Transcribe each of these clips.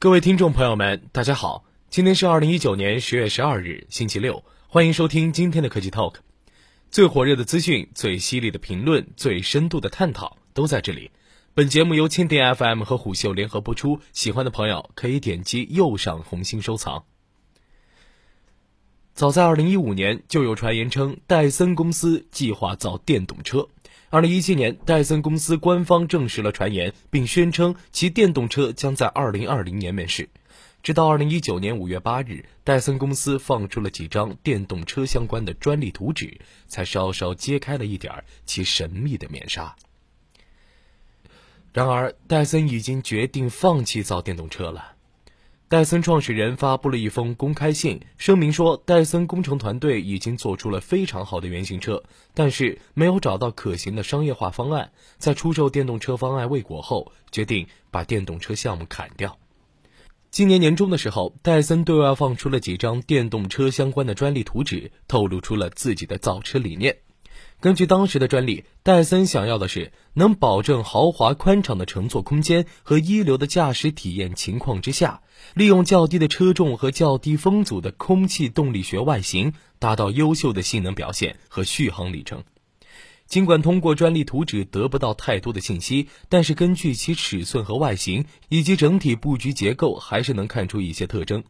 各位听众朋友们，大家好，今天是二零一九年十月十二日，星期六，欢迎收听今天的科技 Talk。最火热的资讯、最犀利的评论、最深度的探讨都在这里。本节目由蜻蜓 FM 和虎嗅联合播出，喜欢的朋友可以点击右上红心收藏。早在二零一五年，就有传言称戴森公司计划造电动车。二零一七年，戴森公司官方证实了传言，并宣称其电动车将在二零二零年面世。直到二零一九年五月八日，戴森公司放出了几张电动车相关的专利图纸，才稍稍揭开了一点其神秘的面纱。然而，戴森已经决定放弃造电动车了。戴森创始人发布了一封公开信，声明说，戴森工程团队已经做出了非常好的原型车，但是没有找到可行的商业化方案。在出售电动车方案未果后，决定把电动车项目砍掉。今年年中的时候，戴森对外放出了几张电动车相关的专利图纸，透露出了自己的造车理念。根据当时的专利，戴森想要的是能保证豪华宽敞的乘坐空间和一流的驾驶体验情况之下，利用较低的车重和较低风阻的空气动力学外形，达到优秀的性能表现和续航里程。尽管通过专利图纸得不到太多的信息，但是根据其尺寸和外形以及整体布局结构，还是能看出一些特征。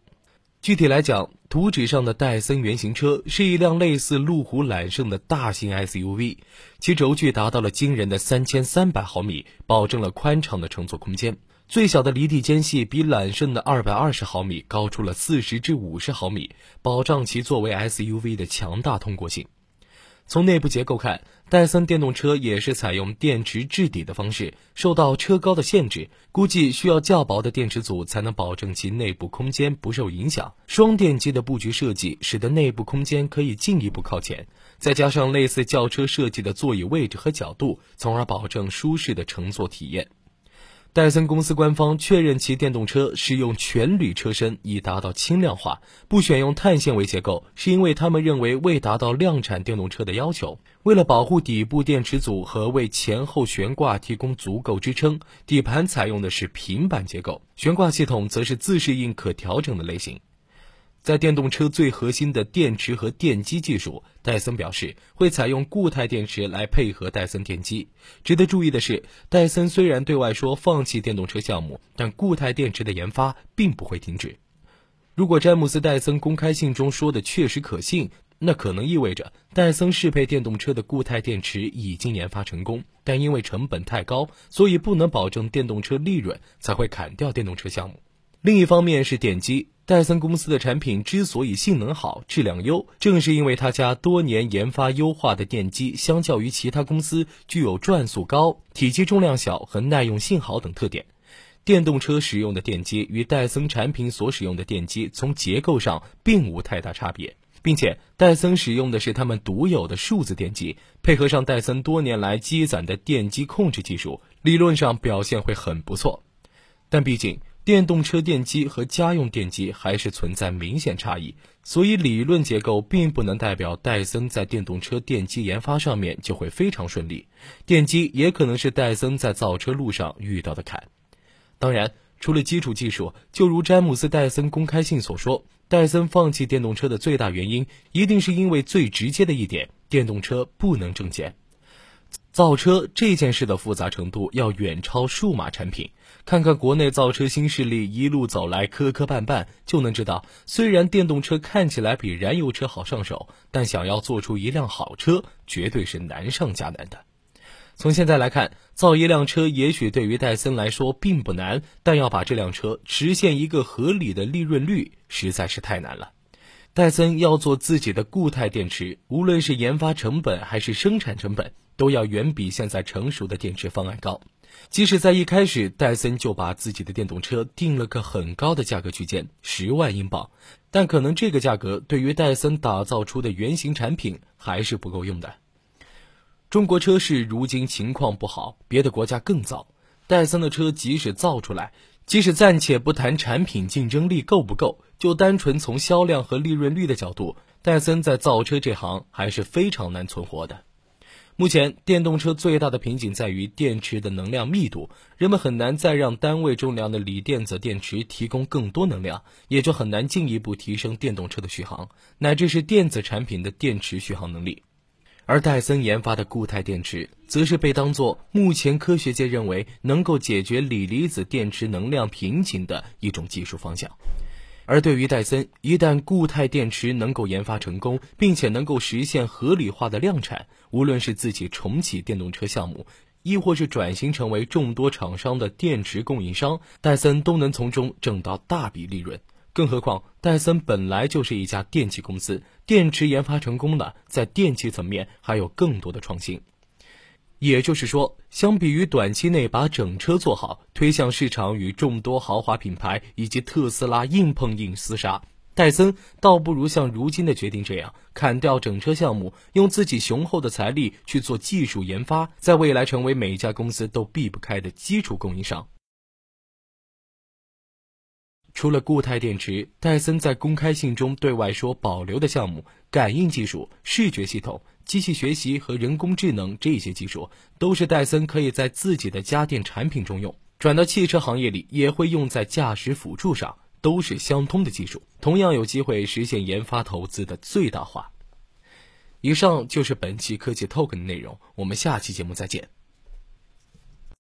具体来讲，图纸上的戴森原型车是一辆类似路虎揽胜的大型 SUV，其轴距达到了惊人的三千三百毫米，保证了宽敞的乘坐空间。最小的离地间隙比揽胜的二百二十毫米高出了四十至五十毫米，保障其作为 SUV 的强大通过性。从内部结构看，戴森电动车也是采用电池置底的方式，受到车高的限制，估计需要较薄的电池组才能保证其内部空间不受影响。双电机的布局设计使得内部空间可以进一步靠前，再加上类似轿车设计的座椅位置和角度，从而保证舒适的乘坐体验。戴森公司官方确认，其电动车使用全铝车身以达到轻量化，不选用碳纤维结构，是因为他们认为未达到量产电动车的要求。为了保护底部电池组和为前后悬挂提供足够支撑，底盘采用的是平板结构，悬挂系统则是自适应可调整的类型。在电动车最核心的电池和电机技术，戴森表示会采用固态电池来配合戴森电机。值得注意的是，戴森虽然对外说放弃电动车项目，但固态电池的研发并不会停止。如果詹姆斯·戴森公开信中说的确实可信，那可能意味着戴森适配电动车的固态电池已经研发成功，但因为成本太高，所以不能保证电动车利润，才会砍掉电动车项目。另一方面是电机。戴森公司的产品之所以性能好、质量优，正是因为他家多年研发优化的电机，相较于其他公司具有转速高、体积重量小和耐用性好等特点。电动车使用的电机与戴森产品所使用的电机从结构上并无太大差别，并且戴森使用的是他们独有的数字电机，配合上戴森多年来积攒的电机控制技术，理论上表现会很不错。但毕竟。电动车电机和家用电机还是存在明显差异，所以理论结构并不能代表戴森在电动车电机研发上面就会非常顺利。电机也可能是戴森在造车路上遇到的坎。当然，除了基础技术，就如詹姆斯·戴森公开信所说，戴森放弃电动车的最大原因，一定是因为最直接的一点：电动车不能挣钱。造车这件事的复杂程度要远超数码产品。看看国内造车新势力一路走来磕磕绊绊，就能知道，虽然电动车看起来比燃油车好上手，但想要做出一辆好车，绝对是难上加难的。从现在来看，造一辆车也许对于戴森来说并不难，但要把这辆车实现一个合理的利润率，实在是太难了。戴森要做自己的固态电池，无论是研发成本还是生产成本。都要远比现在成熟的电池方案高。即使在一开始，戴森就把自己的电动车定了个很高的价格区间，十万英镑，但可能这个价格对于戴森打造出的原型产品还是不够用的。中国车市如今情况不好，别的国家更糟。戴森的车即使造出来，即使暂且不谈产品竞争力够不够，就单纯从销量和利润率的角度，戴森在造车这行还是非常难存活的。目前，电动车最大的瓶颈在于电池的能量密度，人们很难再让单位重量的锂电子电池提供更多能量，也就很难进一步提升电动车的续航，乃至是电子产品的电池续航能力。而戴森研发的固态电池，则是被当作目前科学界认为能够解决锂离子电池能量瓶颈的一种技术方向。而对于戴森，一旦固态电池能够研发成功，并且能够实现合理化的量产，无论是自己重启电动车项目，亦或是转型成为众多厂商的电池供应商，戴森都能从中挣到大笔利润。更何况，戴森本来就是一家电器公司，电池研发成功了，在电器层面还有更多的创新。也就是说，相比于短期内把整车做好，推向市场与众多豪华品牌以及特斯拉硬碰硬厮杀，戴森倒不如像如今的决定这样，砍掉整车项目，用自己雄厚的财力去做技术研发，在未来成为每一家公司都避不开的基础供应商。除了固态电池，戴森在公开信中对外说保留的项目，感应技术、视觉系统。机器学习和人工智能这些技术，都是戴森可以在自己的家电产品中用，转到汽车行业里也会用在驾驶辅助上，都是相通的技术，同样有机会实现研发投资的最大化。以上就是本期科技 Talk 的内容，我们下期节目再见。